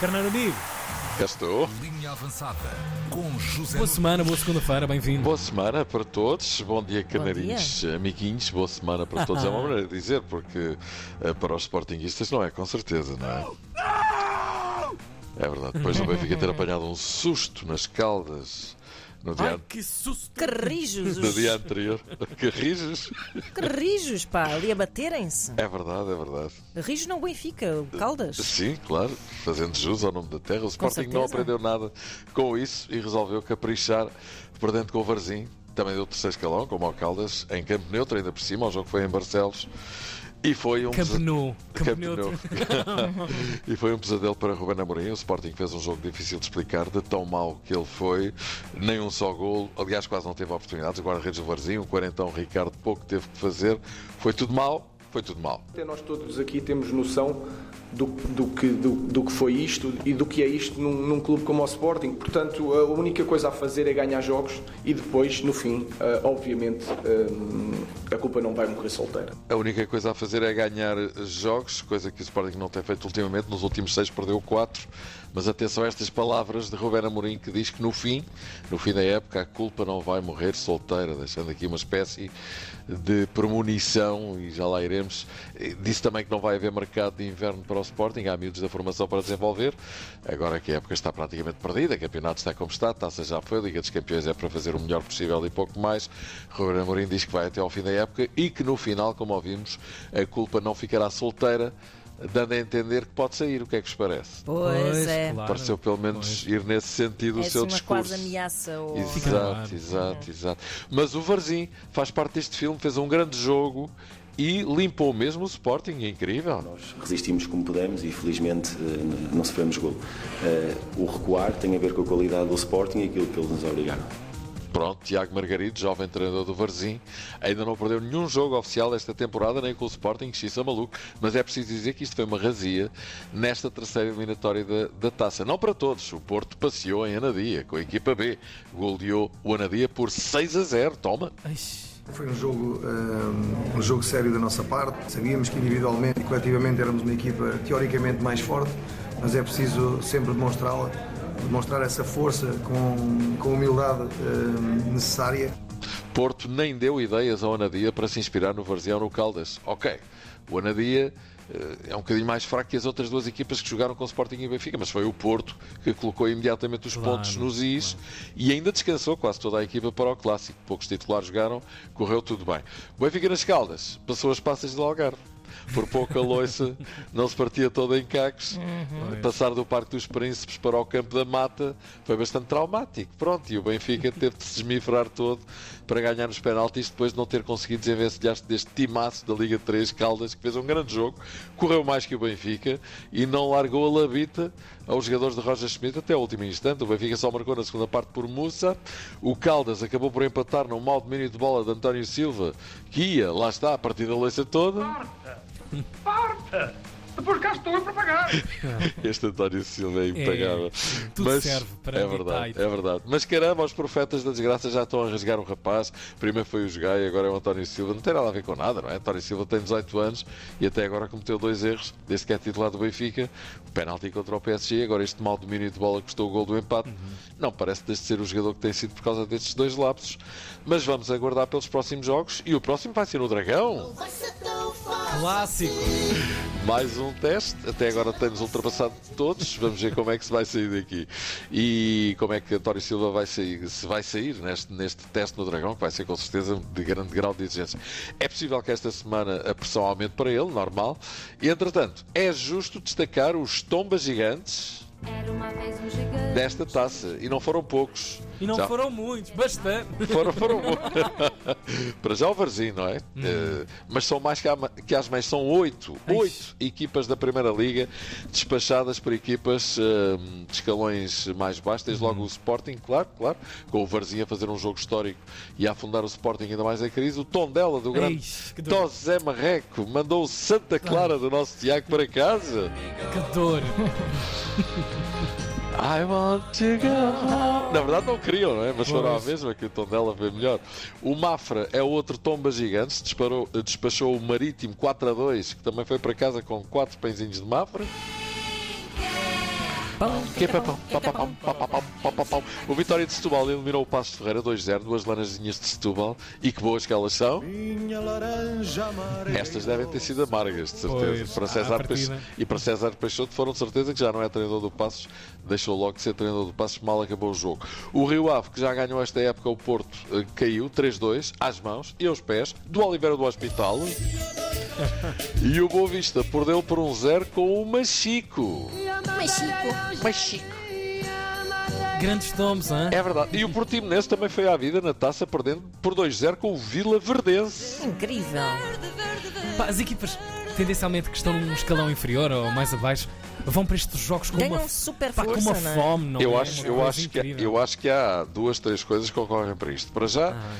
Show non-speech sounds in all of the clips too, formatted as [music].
Carneiro amigo. Cá estou. Linha avançada com José Boa semana, boa segunda-feira, bem-vindo. Boa semana para todos. Bom dia, canarinhos, amiguinhos. Boa semana para todos. É uma [laughs] maneira de dizer, porque eh, para os sportinguistas não é, com certeza, não é? É verdade. Depois do Benfica ter apanhado um susto nas caldas no dia, Ai, que susto! Carrijos, no dia anterior. [laughs] Carrijos? carrijos, pá, ali a baterem-se. É verdade, é verdade. Rijos não Benfica, o Caldas. Sim, claro, fazendo jus ao nome da terra. O Sporting não aprendeu nada com isso e resolveu caprichar, perdendo com o Varzim. Também deu o terceiro escalão, como ao Caldas, em campo neutro, ainda por cima. O jogo foi em Barcelos. E foi um Campo pesa- Nou. Campo Campo Neutro. Nou. e foi um pesadelo para Ruben Amorim. O Sporting fez um jogo difícil de explicar, de tão mau que ele foi. Nem um só gol. Aliás, quase não teve oportunidades. Agora, Redes do Varzim, o quarentão Ricardo pouco teve que fazer. Foi tudo mal. Foi tudo mal. Até nós todos aqui temos noção do, do que, do, do que foi isto e do que é isto num, num clube como o Sporting. Portanto, a única coisa a fazer é ganhar jogos e depois, no fim, eh, obviamente, eh, a culpa não vai morrer solteira. A única coisa a fazer é ganhar jogos, coisa que o Sporting não tem feito ultimamente. Nos últimos seis perdeu quatro. Mas atenção a estas palavras de Ruben Amorim que diz que no fim, no fim da época, a culpa não vai morrer solteira, deixando aqui uma espécie de premonição e já lá iremos. Disse também que não vai haver mercado de inverno para o Sporting, há miúdos da formação para desenvolver. Agora que a época está praticamente perdida, o campeonato está como está, a taça já foi, a Liga dos Campeões é para fazer o melhor possível e pouco mais. Ruben Amorim diz que vai até ao fim da época e que no final, como ouvimos, a culpa não ficará solteira, dando a entender que pode sair. O que é que vos parece? Pois, é. claro. Pareceu pelo menos Pois. ir nesse sentido É o assim seu uma discurso. quase ameaça. Ou... Exato, exato, exato. Mas o Varzim faz parte deste filme, fez um grande jogo e limpou mesmo o Sporting, é incrível. Nós resistimos como pudemos e felizmente eh, não sofremos gol. Eh, O recuar tem a ver com a qualidade do Sporting e aquilo que eles nos obrigaram. Pronto, Tiago Margarido, jovem treinador do Varzim, ainda não perdeu nenhum jogo oficial esta temporada, nem com o Sporting, xiça maluco, mas é preciso dizer que isto foi uma razia nesta terceira eliminatória da, da taça. Não para todos, o Porto passeou em Anadia com a equipa B, goleou o Anadia por 6 a 0, toma. Ai, Foi um jogo, um, um jogo sério da nossa parte. Sabíamos que individualmente e coletivamente éramos uma equipa teoricamente mais forte, mas é preciso sempre demonstrá-la, demonstrar essa força com, com a humildade um, necessária. Porto nem deu ideias ao Anadia para se inspirar no Varzião no Caldas. Ok, o Anadia é um bocadinho mais fraco que as outras duas equipas que jogaram com o Sporting e Benfica, mas foi o Porto que colocou imediatamente os Claro, pontos nos is e ainda descansou quase toda a equipa para o Clássico. Poucos titulares jogaram, correu tudo bem. O Benfica nas Caldas passou as passas de Algarve. Por pouca loiça, não se partia toda em cacos. Passar do Parque dos Príncipes para o Campo da Mata foi bastante traumático. Pronto, e o Benfica teve de se esmifrar todo para ganhar nos penaltis depois de não ter conseguido desenvencilhar-se deste timaço da Liga 3 Caldas, que fez um grande jogo, correu mais que o Benfica e não largou a labita aos jogadores de Roger Schmidt até o último instante. O Benfica só marcou na segunda parte por Mussa. O Caldas acabou por empatar num mau domínio de bola de António Silva, que ia, lá está, a partir da loiça toda. Parta! Depois cá estou eu para pagar. [laughs] Este António Silva é impagável. tudo Mas serve para é verdade, é verdade. Mas caramba, os profetas da desgraça já estão a rasgar o rapaz. Primeiro foi o Jogai, agora é o António Silva. Não tem nada a ver com nada, não é? António Silva tem 18 anos e até agora cometeu dois erros, desde que é titular do Benfica. O penalti contra o PSG, agora este mau domínio de bola custou o gol do empate. Uhum. Não parece desde ser o jogador que tem sido por causa destes dois lapsos. Mas vamos aguardar pelos próximos jogos e o próximo vai ser no Dragão. Clássico. Mais um teste, até agora temos ultrapassado todos, vamos ver como é que se vai sair daqui e como é que António Silva vai sair, se vai sair neste, neste teste no Dragão, que vai ser com certeza de grande grau de exigência. É possível que esta semana a pressão aumente para ele, normal, e entretanto, é justo destacar os tombas gigantes desta taça, e não foram poucos. E não Já- foram muitos, bastante. Foram, foram. [laughs] Para já o Varzim, não é? Hum. Eh, mas são mais que, a- que as meias, são oito. Oito equipas da Primeira Liga despachadas por equipas eh, de escalões mais baixos. Tens logo o Sporting, claro, claro, com o Varzim a fazer um jogo histórico e a afundar o Sporting ainda mais em crise. O tom dela do grande. Tosé Marreco mandou o Santa Clara do nosso Tiago para casa. Que dor. [laughs] I want to go home. Na verdade não queriam, não é? Mas foram à mesma que o tom dela foi melhor. O Mafra é outro tomba gigante, disparou, despachou o Marítimo 4 a 2, que também foi para casa com 4 pãezinhos de Mafra. O Vitória de Setúbal eliminou o Passo de Ferreira 2-0, duas laranjinhas de Setúbal. E que boas que elas são. Estas devem ter sido amargas, de certeza. Pois, para César. Peixoto, e para César Peixoto foram de certeza que já não é treinador do Passos, deixou logo de ser treinador do Passos, mal acabou o jogo. O Rio Ave, que já ganhou esta época o Porto, eh, caiu 3-2 às mãos e aos pés do Oliveira do Hospital. [laughs] E o Boa Vista perdeu por um 0 com o Machico. Machico. Grandes tomes, hein? É verdade. E o Portimonense também foi à vida na taça, perdendo por 2-0 com o Vila Verdense. Incrível. Pá, as equipas tendencialmente que estão num escalão inferior ou mais abaixo vão para estes jogos com Ganham uma, super pá, com força, uma não é? fome, não Eu é? acho, eu, acho que, incrível. eu acho que há duas, três coisas que ocorrem para isto. Para já, Ah.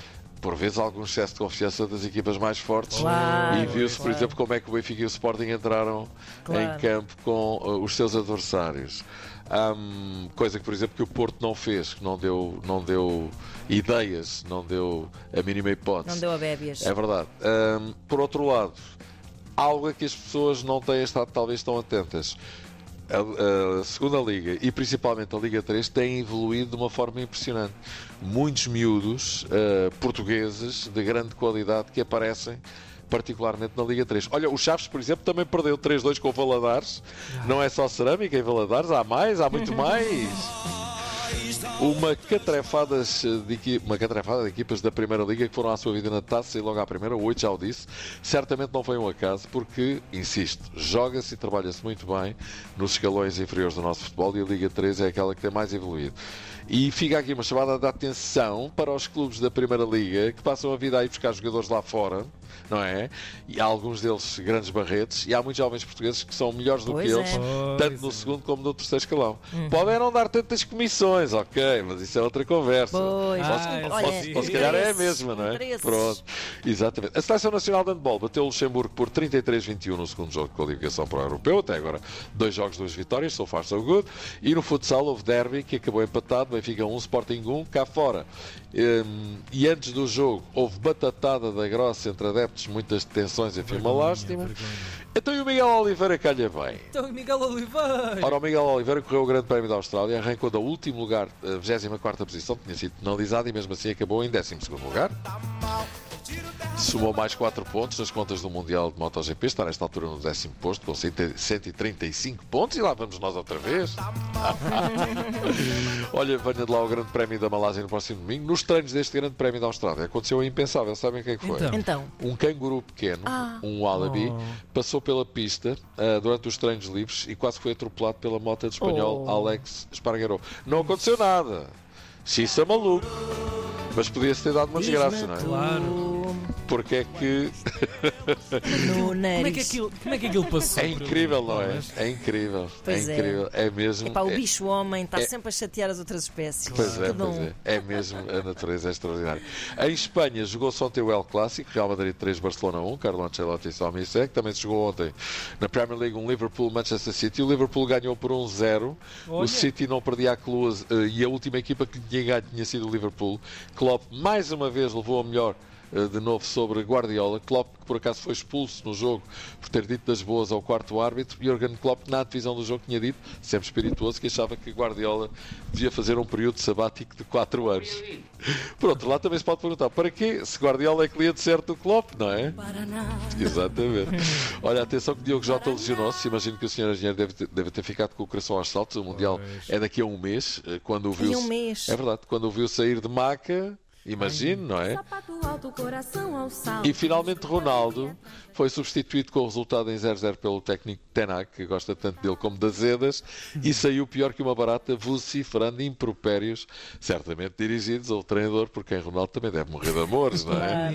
Por vezes, algum excesso de confiança das equipas mais fortes. Claro, e viu-se, por claro. exemplo, como é que o Benfica e o Sporting entraram Claro. em campo com uh, os seus adversários. Hum, coisa que, por exemplo, que o Porto não fez, que não deu, não deu ideias, não deu a mínima hipótese. Não deu a bébias. É verdade. Hum, por outro lado, algo a que as pessoas não têm estado talvez tão atentas. A, a segunda Liga e principalmente a Liga 3 têm evoluído de uma forma impressionante. Muitos miúdos eh, portugueses de grande qualidade que aparecem particularmente na Liga 3. Olha, o Chaves, por exemplo, também perdeu 3-2 com o Valadares. Não é só cerâmica em Valadares, há mais, há muito [laughs] mais. Uma catrefada de, uma catrefada de equipas da Primeira Liga que foram à sua vida na taça e logo à primeira, 8 já o disse. Certamente não foi um acaso, porque, insisto, joga-se e trabalha-se muito bem nos escalões inferiores do nosso futebol e a Liga 3 é aquela que tem mais evoluído. E fica aqui uma chamada de atenção para os clubes da Primeira Liga que passam a vida a ir buscar jogadores lá fora, não é? E há alguns deles grandes barretes e há muitos jovens portugueses que são melhores do Pois que é. eles, Pois tanto no é. segundo como no terceiro escalão. Podem não dar tantas comissões, ok, mas isso é outra conversa. Pois, Ah, Ou se calhar é a mesma, não é? Pronto, exatamente. A Seleção Nacional de Handball bateu o Luxemburgo por 33-21 no segundo jogo de qualificação para o Europeu. Até agora, dois jogos, duas vitórias, so far so good. E no futsal houve derby que acabou empatado, Benfica 1, Sporting 1, cá fora. Hum, e antes do jogo houve batatada da grossa entre adeptos, muitas detenções e firma lástima. Então e o Miguel Oliveira calha bem. Então, Miguel Oliveira. Ora, o Miguel Oliveira correu o Grande Prémio da Austrália, arrancou da último lugar, a 24 posição, tinha sido penalizado e mesmo assim acabou em 12 lugar. Somou mais 4 pontos nas contas do Mundial de MotoGP, está nesta altura no décimo posto, com 135 pontos, e lá vamos nós outra vez. [laughs] Olha, venha de lá o Grande Prémio da Malásia no próximo domingo. Nos treinos deste Grande Prémio da Austrália aconteceu o impensável, sabem o que é que foi? Então. Então, Um canguru pequeno, um wallaby, Oh. passou pela pista ah, durante os treinos livres e quase foi atropelado pela moto do espanhol Oh. Alex Espargaró. Não aconteceu nada. Xissa maluco. Mas podia-se ter dado uma desgraça, não é? Claro. Porque é que no [laughs] Como é, que nariz. aquilo, como é que aquilo passou? é incrível, não é? É incrível. Pois é é. incrível. É mesmo. Epá, o é- bicho-homem está é- sempre a chatear as outras espécies. Pois é, pois é. É mesmo, a natureza é extraordinária. Em Espanha jogou-se ontem o El Clássico, Real Madrid 3, Barcelona 1, Carlo Ancelotti e Salmi Sec. Também se jogou ontem na Premier League um Liverpool-Manchester City. O Liverpool ganhou por 1-0. O. City não perdia a Cluas eh, e a última equipa que tinha ganho tinha sido o Liverpool. Klopp mais uma vez levou a melhor de novo sobre Guardiola. Klopp, que por acaso foi expulso no jogo por ter dito das boas ao quarto árbitro. Jurgen Klopp, na divisão do jogo, tinha dito, sempre espirituoso, que achava que Guardiola devia fazer um período sabático de 4 anos. Por outro lado, também se pode perguntar para quê? Se Guardiola é cliente certo do Klopp, não é? Exatamente. [laughs] Olha, atenção que Diogo Jota lesionou-se. Imagino que o Sr. Engenheiro deve ter, deve ter ficado com o coração aos saltos. O Mundial é daqui a um mês. eh, Quando o viu. Um mês. É verdade, quando o viu sair de maca. Imagino, não é? E finalmente Ronaldo foi substituído com o resultado em 0-0 pelo técnico Tenac, que gosta tanto dele como das Edas, e saiu pior que uma barata, vociferando impropérios, certamente dirigidos ao treinador, por quem Ronaldo também deve morrer de amores, não é?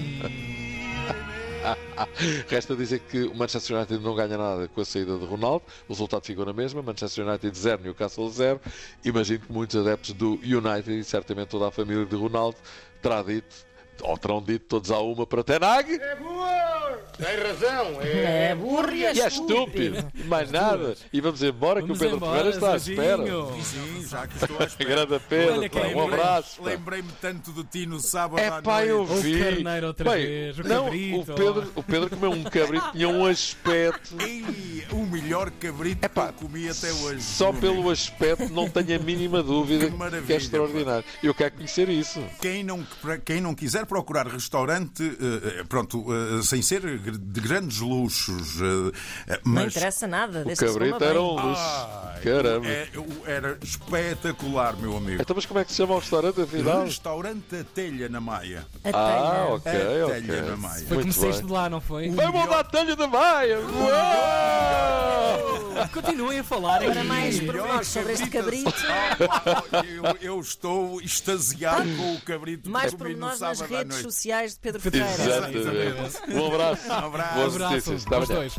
[laughs] Resta dizer que o Manchester United não ganha nada com a saída de Ronaldo, o resultado ficou na mesma, Manchester United 0, Newcastle 0. Imagino que muitos adeptos do United e certamente toda a família de Ronaldo terá dito, ou terão dito todos a uma para Tenag. Tem razão. É burro e é E é estúpido. estúpido. Mais nada. E vamos embora que Vamos o Pedro embora, Ferreira está à espera. Sim, já que estou à [laughs] espera. Grande Pedro, Olha pá, um abraço. pá. Lembrei-me tanto de ti no sábado É à pá, eu noite. O vi. carneiro outra Bem, vez, o não, cabrito, o Pedro, o Pedro comeu um cabrito, tinha um aspecto. Ei, o melhor cabrito que eu comi até hoje. Só pelo amigo. aspecto, não tenho a mínima dúvida Que que é extraordinário. Eu quero conhecer isso. Quem não, quem não quiser procurar restaurante, eh, eh, pronto, eh, sem ser de grandes luxos, eh, eh, Não mas interessa nada. O cabrito era um luxo. Ai, Caramba. é- era espetacular, meu amigo. Então, mas como é que se chama o restaurante, afinal? Restaurante A Telha na Maia. A Ah, telha. ok, A ok. telha na Maia. Foi Muito conheceste bem. de lá, não foi? Vai mudar a telha da Maia! Uau! Continuem a falar Para aqui. mais pormenores sobre este cabrito, Ah, eu, eu estou extasiado com o cabrito mais pormenores nas sábado à redes sociais de Pedro Ferreira. Exatamente. Um abraço. Um abraço. Boas Abraço notícias. Até amanhã. dois.